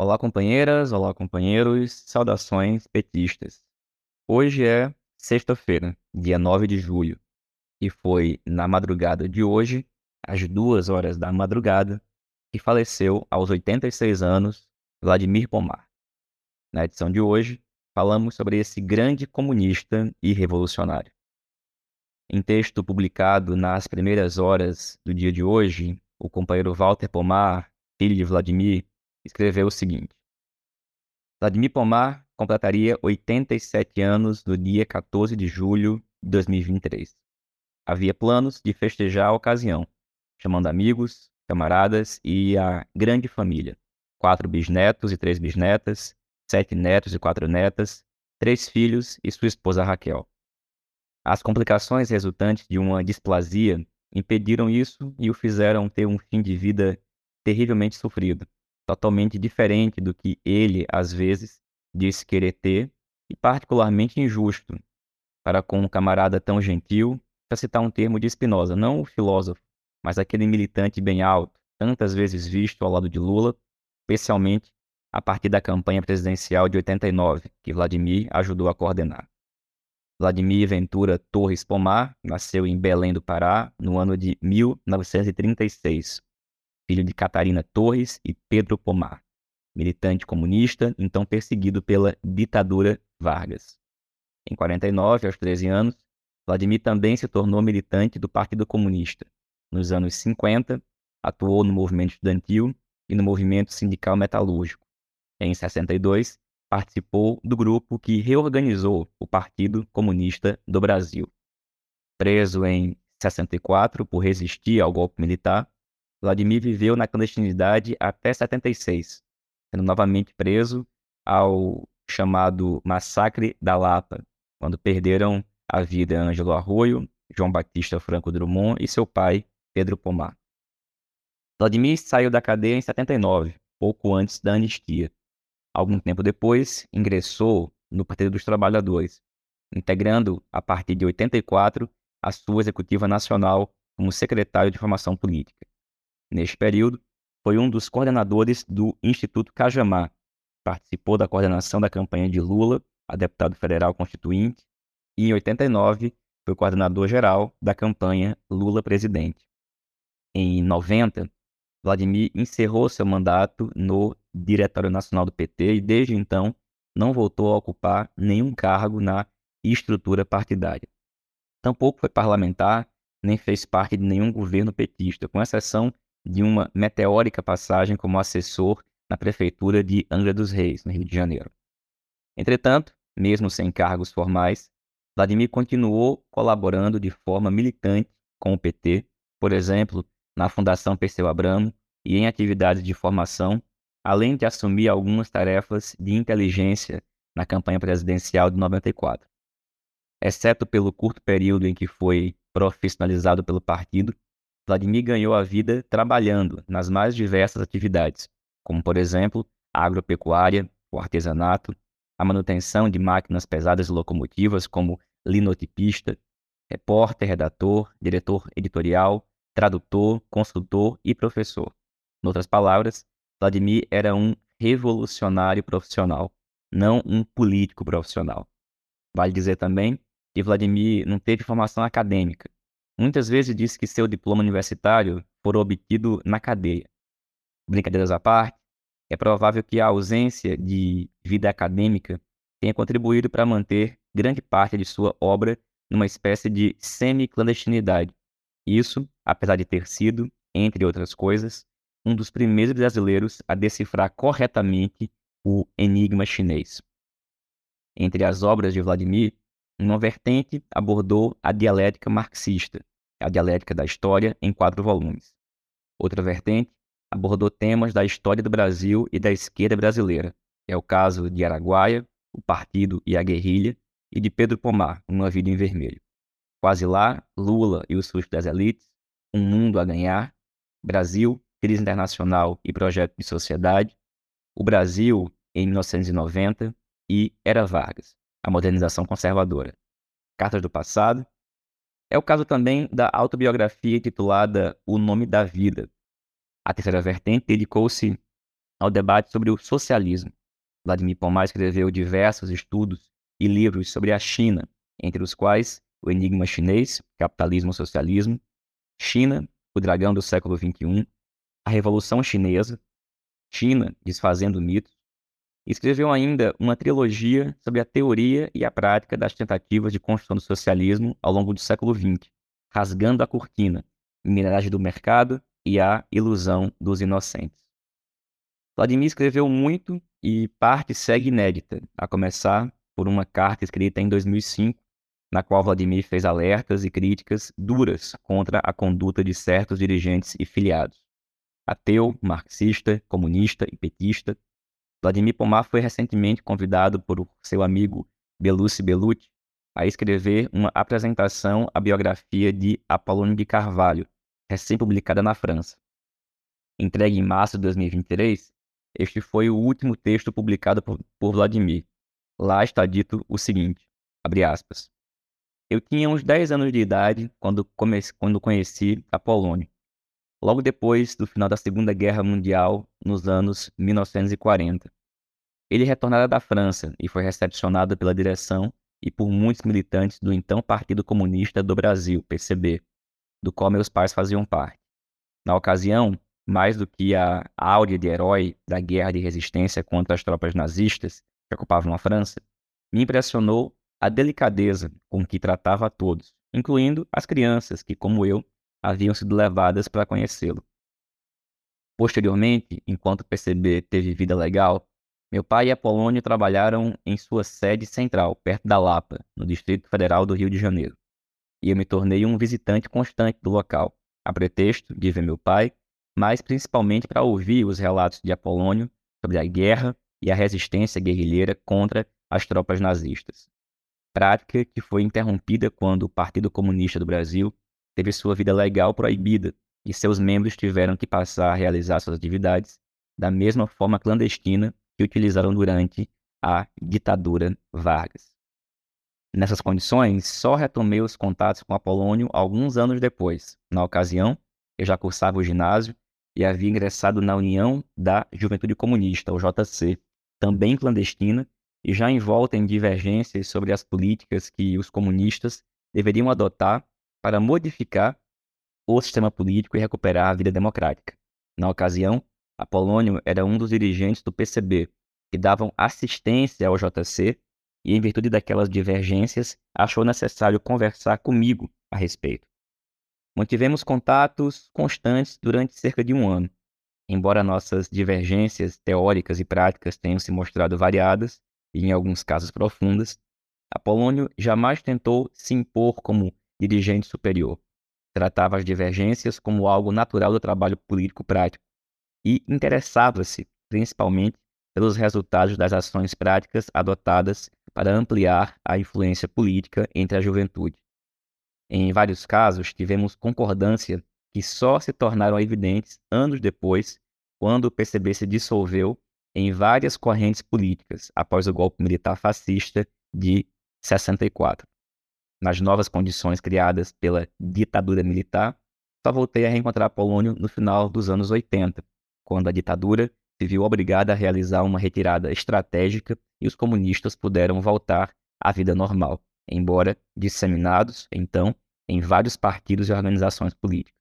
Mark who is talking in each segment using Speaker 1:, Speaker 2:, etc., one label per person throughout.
Speaker 1: Olá, companheiras, olá, companheiros, saudações petistas. Hoje é sexta-feira, dia 9 de julho, e foi na madrugada de hoje, às duas horas da madrugada, que faleceu aos 86 anos Vladimir Pomar. Na edição de hoje, falamos sobre esse grande comunista e revolucionário. Em texto publicado nas primeiras horas do dia de hoje, o companheiro Walter Pomar, filho de Vladimir, escreveu o seguinte: Vladimir Pomar completaria 87 anos no dia 14 de julho de 2023. Havia planos de festejar a ocasião, chamando amigos, camaradas e a grande família. Quatro bisnetos e três bisnetas, sete netos e quatro netas, três filhos e sua esposa Raquel. As complicações resultantes de uma displasia impediram isso e o fizeram ter um fim de vida terrivelmente sofrido totalmente diferente do que ele, às vezes, disse querer ter, e particularmente injusto para com um camarada tão gentil, para citar um termo de Spinoza, não o filósofo, mas aquele militante bem alto, tantas vezes visto ao lado de Lula, especialmente a partir da campanha presidencial de 89, que Vladimir ajudou a coordenar. Vladimir Ventura Torres Pomar nasceu em Belém do Pará no ano de 1936, filho de Catarina Torres e Pedro Pomar, militante comunista, então perseguido pela ditadura Vargas. Em 49, aos 13 anos, Vladimir também se tornou militante do Partido Comunista. Nos anos 50, atuou no movimento estudantil e no movimento sindical metalúrgico. Em 62, participou do grupo que reorganizou o Partido Comunista do Brasil. Preso em 64 por resistir ao golpe militar, Vladimir viveu na clandestinidade até 76, sendo novamente preso ao chamado Massacre da Lapa, quando perderam a vida Ângelo Arroio, João Batista Franco Drummond e seu pai, Pedro Pomar. Vladimir saiu da cadeia em 79, pouco antes da anistia. Algum tempo depois, ingressou no Partido dos Trabalhadores, integrando, a partir de 84, a sua executiva nacional como secretário de formação política. Neste período, foi um dos coordenadores do Instituto Cajamar. Participou da coordenação da campanha de Lula a deputado federal constituinte e, em 89, foi coordenador geral da campanha Lula presidente. Em 90, Vladimir encerrou seu mandato no Diretório Nacional do PT e, desde então, não voltou a ocupar nenhum cargo na estrutura partidária. Tampouco foi parlamentar, nem fez parte de nenhum governo petista, com exceção de uma meteórica passagem como assessor na prefeitura de Angra dos Reis, no Rio de Janeiro. Entretanto, mesmo sem cargos formais, Vladimir continuou colaborando de forma militante com o PT, por exemplo, na Fundação Perseu Abramo e em atividades de formação, além de assumir algumas tarefas de inteligência na campanha presidencial de 94. Exceto pelo curto período em que foi profissionalizado pelo partido, Vladimir ganhou a vida trabalhando nas mais diversas atividades, como, por exemplo, a agropecuária, o artesanato, a manutenção de máquinas pesadas e locomotivas, como linotipista, repórter, redator, diretor editorial, tradutor, consultor e professor. Em outras palavras, Vladimir era um revolucionário profissional, não um político profissional. Vale dizer também que Vladimir não teve formação acadêmica, Muitas vezes disse que seu diploma universitário fora obtido na cadeia. Brincadeiras à parte, é provável que a ausência de vida acadêmica tenha contribuído para manter grande parte de sua obra numa espécie de semi-clandestinidade. Isso, apesar de ter sido, entre outras coisas, um dos primeiros brasileiros a decifrar corretamente o enigma chinês. Entre as obras de Vladimir, uma vertente abordou a dialética marxista, a dialética da história, em quatro volumes. Outra vertente abordou temas da história do Brasil e da esquerda brasileira. É o caso de Araguaia, o Partido e a Guerrilha, e de Pedro Pomar, Uma Vida em Vermelho. Quase lá, Lula e o susto das elites, Um Mundo a Ganhar, Brasil, Crise Internacional e Projeto de Sociedade, O Brasil em 1990 e Era Vargas, a modernização conservadora. Cartas do Passado, é o caso também da autobiografia intitulada O Nome da Vida. A terceira vertente dedicou-se ao debate sobre o socialismo. Vladimir Pomar escreveu diversos estudos e livros sobre a China, entre os quais O Enigma Chinês, Capitalismo e Socialismo, China, o Dragão do Século XXI, A Revolução Chinesa, China, Desfazendo Mitos. Escreveu ainda uma trilogia sobre a teoria e a prática das tentativas de construção do socialismo ao longo do século XX, Rasgando a Cortina, Mineragem do Mercado e a Ilusão dos Inocentes. Vladimir escreveu muito e parte segue inédita, a começar por uma carta escrita em 2005, na qual Vladimir fez alertas e críticas duras contra a conduta de certos dirigentes e filiados. Ateu, marxista, comunista e petista, Vladimir Pomar foi recentemente convidado por seu amigo Belucci Bellucci a escrever uma apresentação à biografia de Apolônio de Carvalho, recém-publicada na França. Entregue em março de 2023, este foi o último texto publicado por, por Vladimir. Lá está dito o seguinte, aspas. Eu tinha uns 10 anos de idade quando, comece, quando conheci Apolônio logo depois do final da Segunda Guerra Mundial, nos anos 1940. Ele retornara da França e foi recepcionado pela direção e por muitos militantes do então Partido Comunista do Brasil, PCB, do qual meus pais faziam parte. Na ocasião, mais do que a áurea de herói da guerra de resistência contra as tropas nazistas que ocupavam a França, me impressionou a delicadeza com que tratava a todos, incluindo as crianças que, como eu, haviam sido levadas para conhecê-lo. Posteriormente, enquanto o PCB teve vida legal, meu pai e Apolônio trabalharam em sua sede central, perto da Lapa, no Distrito Federal do Rio de Janeiro. E eu me tornei um visitante constante do local, a pretexto de ver meu pai, mas principalmente para ouvir os relatos de Apolônio sobre a guerra e a resistência guerrilheira contra as tropas nazistas. Prática que foi interrompida quando o Partido Comunista do Brasil teve sua vida legal proibida e seus membros tiveram que passar a realizar suas atividades da mesma forma clandestina que utilizaram durante a ditadura Vargas. Nessas condições, só retomei os contatos com Apolônio alguns anos depois. Na ocasião, eu já cursava o ginásio e havia ingressado na União da Juventude Comunista, o JC, também clandestina, e já envolta em divergências sobre as políticas que os comunistas deveriam adotar para modificar o sistema político e recuperar a vida democrática. Na ocasião, Apolônio era um dos dirigentes do PCB, que davam assistência ao JC e, em virtude daquelas divergências, achou necessário conversar comigo a respeito. Mantivemos contatos constantes durante cerca de um ano. Embora nossas divergências teóricas e práticas tenham se mostrado variadas e, em alguns casos, profundas, Apolônio jamais tentou se impor como dirigente superior. Tratava as divergências como algo natural do trabalho político prático e interessava-se, principalmente, pelos resultados das ações práticas adotadas para ampliar a influência política entre a juventude. Em vários casos, tivemos concordância que só se tornaram evidentes anos depois, quando o PCB se dissolveu em várias correntes políticas após o golpe militar fascista de 64 nas novas condições criadas pela ditadura militar, só voltei a reencontrar Polônio no final dos anos 80, quando a ditadura se viu obrigada a realizar uma retirada estratégica e os comunistas puderam voltar à vida normal, embora disseminados, então, em vários partidos e organizações políticas.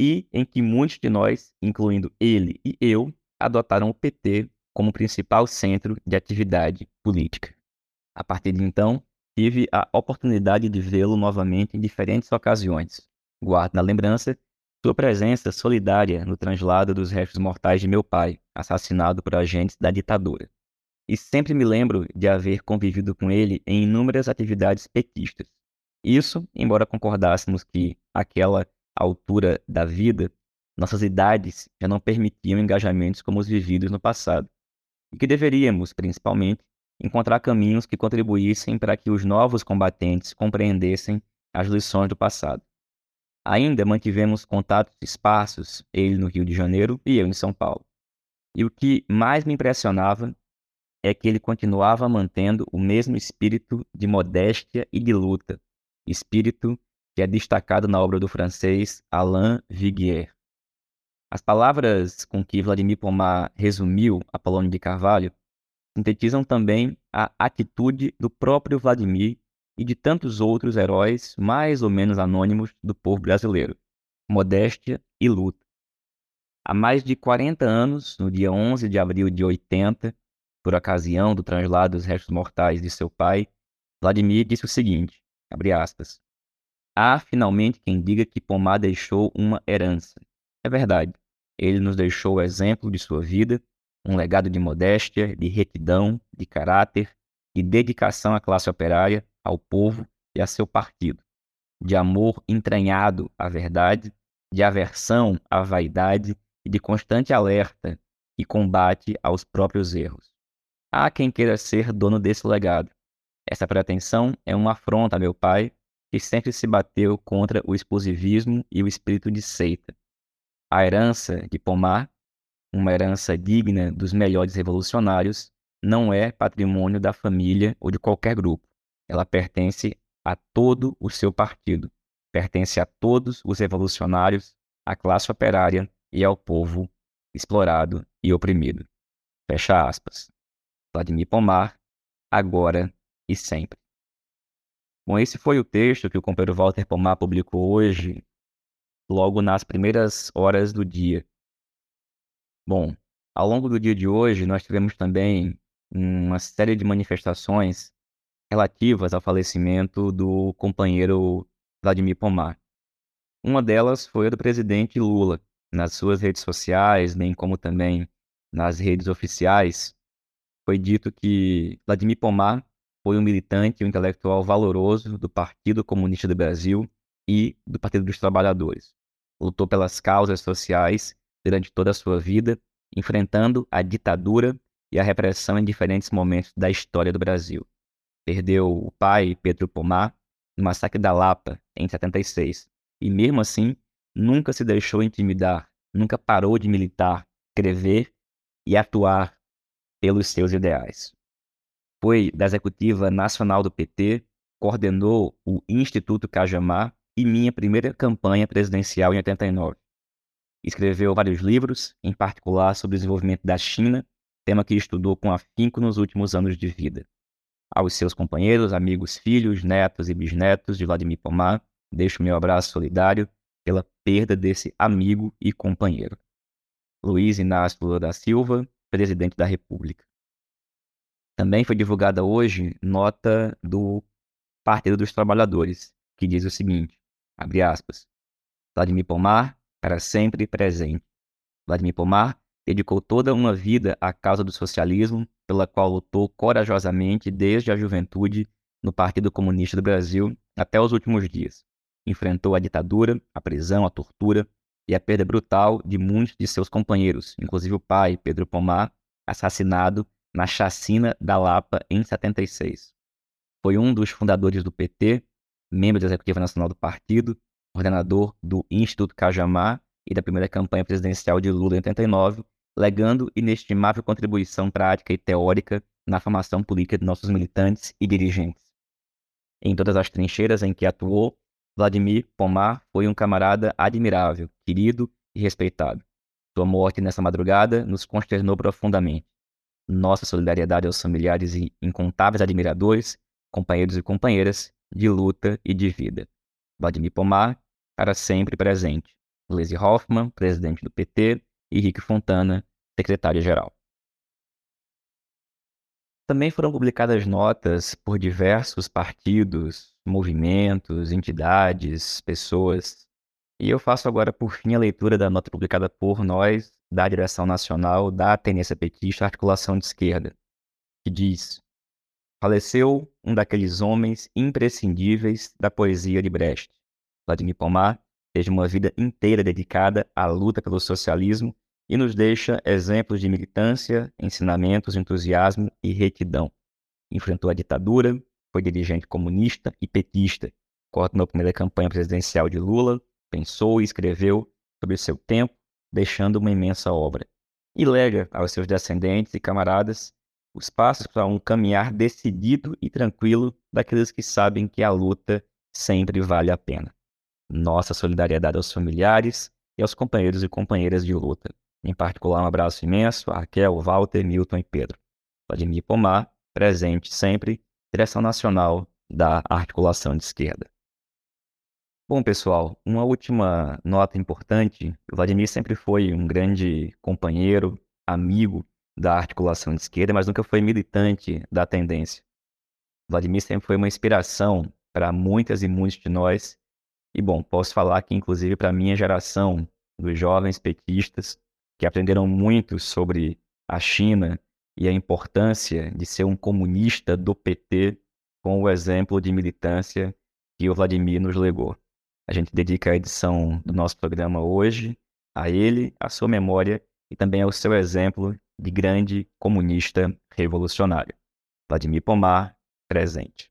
Speaker 1: E em que muitos de nós, incluindo ele e eu, adotaram o PT como principal centro de atividade política. A partir de então, tive a oportunidade de vê-lo novamente em diferentes ocasiões. Guardo na lembrança sua presença solidária no translado dos restos mortais de meu pai, assassinado por agentes da ditadura. E sempre me lembro de haver convivido com ele em inúmeras atividades petistas. Isso, embora concordássemos que, àquela altura da vida, nossas idades já não permitiam engajamentos como os vividos no passado, e que deveríamos, principalmente, encontrar caminhos que contribuíssem para que os novos combatentes compreendessem as lições do passado. Ainda mantivemos contatos esparsos, ele no Rio de Janeiro e eu em São Paulo. E o que mais me impressionava é que ele continuava mantendo o mesmo espírito de modéstia e de luta, espírito que é destacado na obra do francês Alain Viguier. As palavras com que Vladimir Pomar resumiu Apolônio de Carvalho sintetizam também a atitude do próprio Vladimir e de tantos outros heróis mais ou menos anônimos do povo brasileiro: modéstia e luta. Há mais de 40 anos, no dia 11 de abril de 80, por ocasião do translado dos restos mortais de seu pai, Vladimir disse o seguinte, aspas, Há finalmente quem diga que Pomar deixou uma herança. É verdade. Ele nos deixou o exemplo de sua vida, um legado de modéstia, de retidão, de caráter, de dedicação à classe operária, ao povo e a seu partido, de amor entranhado à verdade, de aversão à vaidade e de constante alerta e combate aos próprios erros. Há quem queira ser dono desse legado. Essa pretensão é uma afronta a meu pai, que sempre se bateu contra o exclusivismo e o espírito de seita. A herança de Pomar, uma herança digna dos melhores revolucionários, não é patrimônio da família ou de qualquer grupo. Ela pertence a todo o seu partido, pertence a todos os revolucionários, à classe operária e ao povo explorado e oprimido. Fecha aspas. Vladimir Pomar, agora e sempre. Bom, esse foi o texto que o companheiro Walter Pomar publicou hoje logo nas primeiras horas do dia. Bom, ao longo do dia de hoje, nós tivemos também uma série de manifestações relativas ao falecimento do companheiro Vladimir Pomar. Uma delas foi a do presidente Lula. Nas suas redes sociais, bem como também nas redes oficiais, foi dito que Vladimir Pomar foi um militante e um intelectual valoroso do Partido Comunista do Brasil e do Partido dos Trabalhadores lutou pelas causas sociais durante toda a sua vida, enfrentando a ditadura e a repressão em diferentes momentos da história do Brasil. Perdeu o pai, Pedro Pomar, no massacre da Lapa, em 76, e mesmo assim nunca se deixou intimidar, nunca parou de militar, escrever e atuar pelos seus ideais. Foi da executiva nacional do PT, coordenou o Instituto Cajamar e minha primeira campanha presidencial em 89. Escreveu vários livros, em particular sobre o desenvolvimento da China, tema que estudou com afinco nos últimos anos de vida. Aos seus companheiros, amigos, filhos, netos e bisnetos de Vladimir Pomar, deixo meu abraço solidário pela perda desse amigo e companheiro. Luiz Inácio Lula da Silva, presidente da República. Também foi divulgada hoje nota do Partido dos Trabalhadores, que diz o seguinte: Abre aspas. Vladimir Pomar, para sempre presente. Vladimir Pomar dedicou toda uma vida à causa do socialismo, pela qual lutou corajosamente desde a juventude no Partido Comunista do Brasil até os últimos dias. Enfrentou a ditadura, a prisão, a tortura e a perda brutal de muitos de seus companheiros, inclusive o pai, Pedro Pomar, assassinado na chacina da Lapa em 76. Foi um dos fundadores do PT membro da Executiva Nacional do Partido, coordenador do Instituto Cajamar e da primeira campanha presidencial de Lula em 89, legando inestimável contribuição prática e teórica na formação política de nossos militantes e dirigentes. Em todas as trincheiras em que atuou, Vladimir Pomar foi um camarada admirável, querido e respeitado. Sua morte nessa madrugada nos consternou profundamente. Nossa solidariedade aos familiares e incontáveis admiradores, companheiros e companheiras de luta e de vida. Vladimir Pomar, para sempre presente. Gleisi Hoffmann, presidente do PT, e Rick Fontana, secretário-geral. Também foram publicadas notas por diversos partidos, movimentos, entidades, pessoas. E eu faço agora, por fim, a leitura da nota publicada por nós, da direção nacional da Tendência Petista Articulação de Esquerda, que diz: Faleceu um daqueles homens imprescindíveis da poesia de Brecht. Vladimir Pomar teve uma vida inteira dedicada à luta pelo socialismo e nos deixa exemplos de militância, ensinamentos, entusiasmo e retidão. Enfrentou a ditadura, foi dirigente comunista e petista, coordenou a primeira campanha presidencial de Lula, pensou e escreveu sobre seu tempo, deixando uma imensa obra. E lega aos seus descendentes e camaradas os passos para um caminhar decidido e tranquilo daqueles que sabem que a luta sempre vale a pena. Nossa solidariedade aos familiares e aos companheiros e companheiras de luta. Em particular, um abraço imenso a Raquel, Walter, Milton e Pedro. Vladimir Pomar, presente sempre, direção nacional da articulação de esquerda. Bom, pessoal, uma última nota importante: o Vladimir sempre foi um grande companheiro, amigo da articulação de esquerda, mas nunca foi militante da tendência. Vladimir sempre foi uma inspiração para muitas e muitos de nós. E, bom, posso falar que, inclusive, para a minha geração, dos jovens petistas, que aprenderam muito sobre a China e a importância de ser um comunista do PT com o exemplo de militância que o Vladimir nos legou. A gente dedica a edição do nosso programa hoje a ele, à sua memória e também ao seu exemplo de grande comunista revolucionário. Vladimir Pomar, presente.